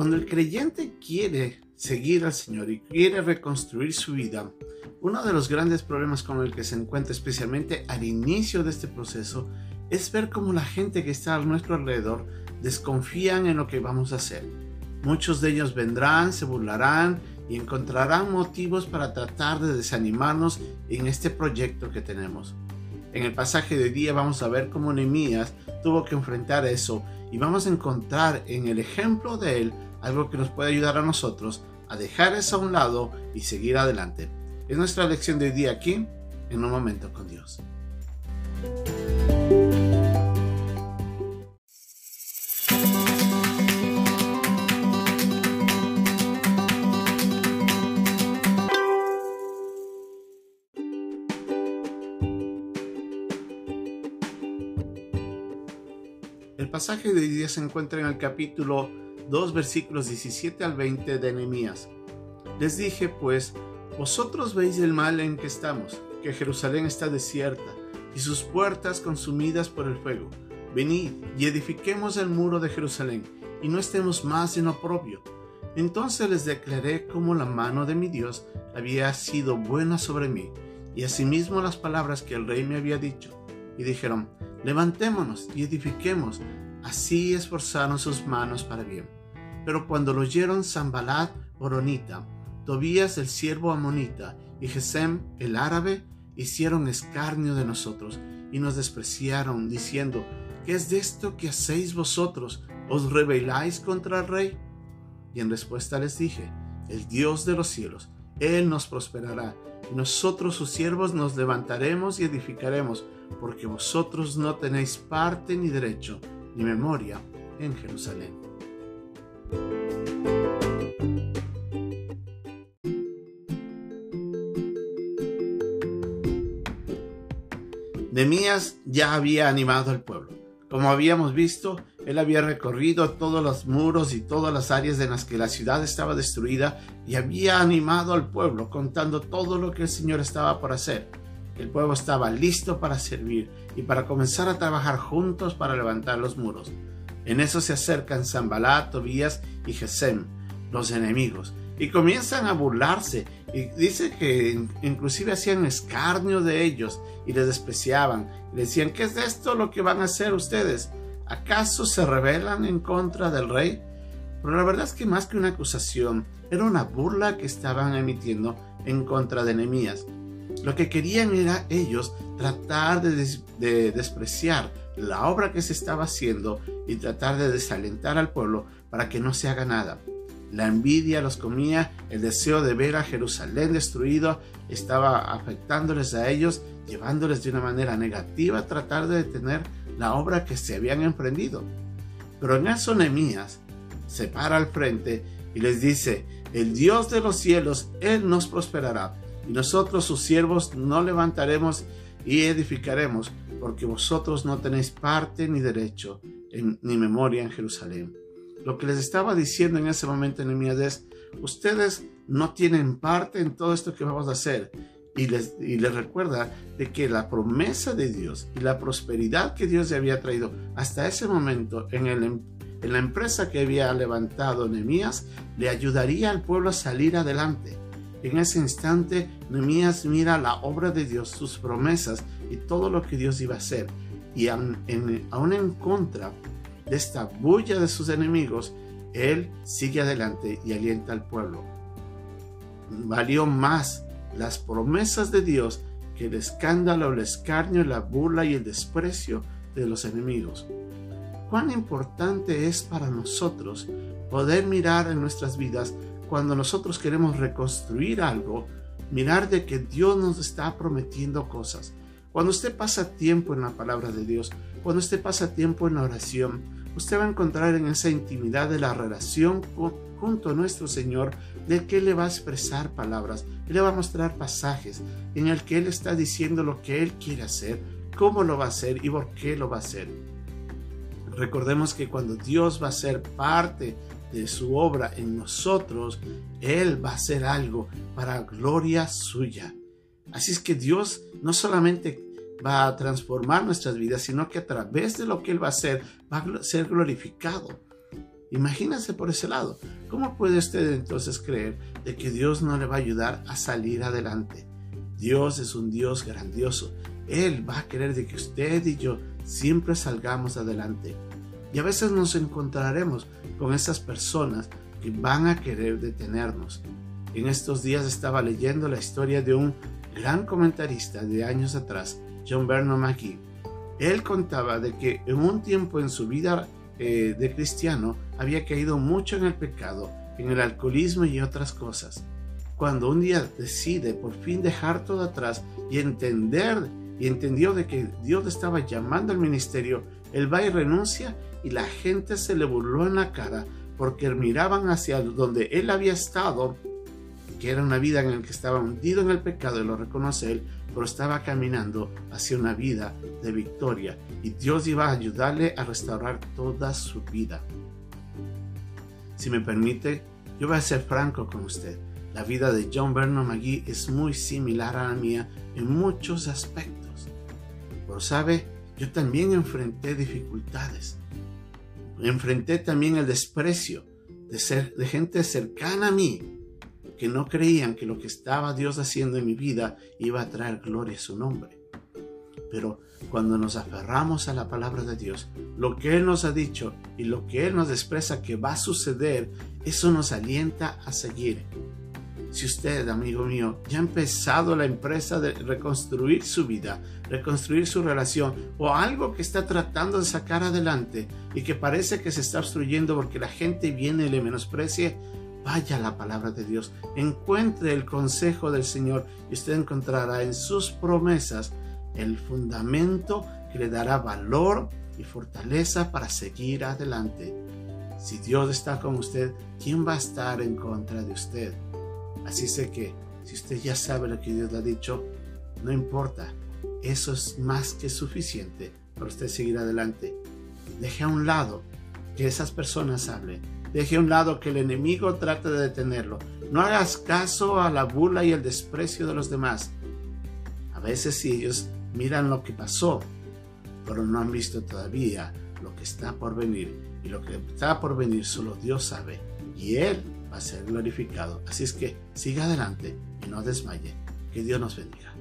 Cuando el creyente quiere seguir al Señor y quiere reconstruir su vida, uno de los grandes problemas con el que se encuentra especialmente al inicio de este proceso es ver cómo la gente que está a nuestro alrededor desconfían en lo que vamos a hacer. Muchos de ellos vendrán, se burlarán y encontrarán motivos para tratar de desanimarnos en este proyecto que tenemos. En el pasaje de día vamos a ver cómo Nehemías tuvo que enfrentar eso y vamos a encontrar en el ejemplo de él algo que nos puede ayudar a nosotros a dejar eso a un lado y seguir adelante. Es nuestra lección de día aquí en un momento con Dios. El pasaje de hoy día se encuentra en el capítulo 2 versículos 17 al 20 de Nehemías. Les dije pues, vosotros veis el mal en que estamos, que Jerusalén está desierta y sus puertas consumidas por el fuego. Venid y edifiquemos el muro de Jerusalén y no estemos más en oprobio. Entonces les declaré cómo la mano de mi Dios había sido buena sobre mí y asimismo las palabras que el rey me había dicho. Y dijeron, levantémonos y edifiquemos, así esforzaron sus manos para bien. Pero cuando lo oyeron Zambalat, Oronita, Tobías el siervo amonita y Gesem el árabe hicieron escarnio de nosotros y nos despreciaron, diciendo, ¿qué es de esto que hacéis vosotros? ¿Os rebeláis contra el rey? Y en respuesta les dije, el Dios de los cielos, Él nos prosperará, y nosotros sus siervos nos levantaremos y edificaremos, porque vosotros no tenéis parte ni derecho ni memoria en Jerusalén. Nemías ya había animado al pueblo. Como habíamos visto, él había recorrido todos los muros y todas las áreas en las que la ciudad estaba destruida y había animado al pueblo contando todo lo que el Señor estaba por hacer. El pueblo estaba listo para servir y para comenzar a trabajar juntos para levantar los muros. En eso se acercan Zambalat, Tobías y Gesem, los enemigos, y comienzan a burlarse. Y dice que inclusive hacían escarnio de ellos y les despreciaban. Y decían, ¿qué es esto lo que van a hacer ustedes? ¿Acaso se rebelan en contra del rey? Pero la verdad es que más que una acusación, era una burla que estaban emitiendo en contra de Nehemías. Lo que querían era ellos tratar de, despreciar la obra que se estaba haciendo y tratar de desalentar al pueblo para que no se haga nada. La envidia los comía, el deseo de ver a Jerusalén destruido estaba afectándoles a ellos, llevándoles de una manera negativa a tratar de detener la obra que se habían emprendido. Pero en eso Nehemías se para al frente y les dice, el Dios de los cielos, Él nos prosperará, y nosotros sus siervos no levantaremos y edificaremos, porque vosotros no tenéis parte ni derecho ni memoria en Jerusalén. Lo que les estaba diciendo en ese momento Nehemías es, ustedes no tienen parte en todo esto que vamos a hacer. Y les, y les recuerda de que la promesa de Dios y la prosperidad que Dios le había traído hasta ese momento en, el, en la empresa que había levantado Nehemías le ayudaría al pueblo a salir adelante. En ese instante, Nehemías mira la obra de Dios, sus promesas y todo lo que Dios iba a hacer. Y aún en, aún en contra de esta bulla de sus enemigos, él sigue adelante y alienta al pueblo. Valió más las promesas de Dios que el escándalo, el escarnio, la burla y el desprecio de los enemigos. Cuán importante es para nosotros poder mirar en nuestras vidas cuando nosotros queremos reconstruir algo, mirar de que Dios nos está prometiendo cosas. Cuando usted pasa tiempo en la palabra de Dios, cuando usted pasa tiempo en la oración, usted va a encontrar en esa intimidad de la relación junto a nuestro Señor, de que Él le va a expresar palabras, Él le va a mostrar pasajes en el que Él está diciendo lo que Él quiere hacer, cómo lo va a hacer y por qué lo va a hacer. Recordemos que cuando Dios va a ser parte de su obra en nosotros, Él va a hacer algo para gloria suya. Así es que Dios no solamente va a transformar nuestras vidas, sino que a través de lo que Él va a hacer, va a ser glorificado. Imagínese por ese lado. ¿Cómo puede usted entonces creer de que Dios no le va a ayudar a salir adelante? Dios es un Dios grandioso. Él va a querer de que usted y yo siempre salgamos adelante. Y a veces nos encontraremos con esas personas que van a querer detenernos. En estos días estaba leyendo la historia de un gran comentarista de años atrás, John Bernard McGee. Él contaba de que en un tiempo en su vida eh, de cristiano había caído mucho en el pecado, en el alcoholismo y otras cosas. Cuando un día decide por fin dejar todo atrás y entender y entendió de que Dios le estaba llamando al ministerio, él va y renuncia y la gente se le burló en la cara porque miraban hacia donde él había estado, que era una vida en la que estaba hundido en el pecado y lo reconoce él, pero estaba caminando hacia una vida de victoria y Dios iba a ayudarle a restaurar toda su vida. Si me permite, yo voy a ser franco con usted. La vida de John Bernard McGee es muy similar a la mía en muchos aspectos. Pero sabe, yo también enfrenté dificultades. Enfrenté también el desprecio de, ser, de gente cercana a mí que no creían que lo que estaba Dios haciendo en mi vida iba a traer gloria a su nombre. Pero cuando nos aferramos a la palabra de Dios, lo que Él nos ha dicho y lo que Él nos expresa que va a suceder, eso nos alienta a seguir. Si usted, amigo mío, ya ha empezado la empresa de reconstruir su vida, reconstruir su relación o algo que está tratando de sacar adelante y que parece que se está obstruyendo porque la gente viene y le menosprecie, Vaya la palabra de Dios, encuentre el consejo del Señor y usted encontrará en sus promesas el fundamento que le dará valor y fortaleza para seguir adelante. Si Dios está con usted, ¿quién va a estar en contra de usted? Así sé que si usted ya sabe lo que Dios le ha dicho, no importa, eso es más que suficiente para usted seguir adelante. Deje a un lado que esas personas hablen Deje a un lado que el enemigo trate de detenerlo. No hagas caso a la burla y el desprecio de los demás. A veces si ellos miran lo que pasó, pero no han visto todavía lo que está por venir. Y lo que está por venir solo Dios sabe. Y Él va a ser glorificado. Así es que siga adelante y no desmaye. Que Dios nos bendiga.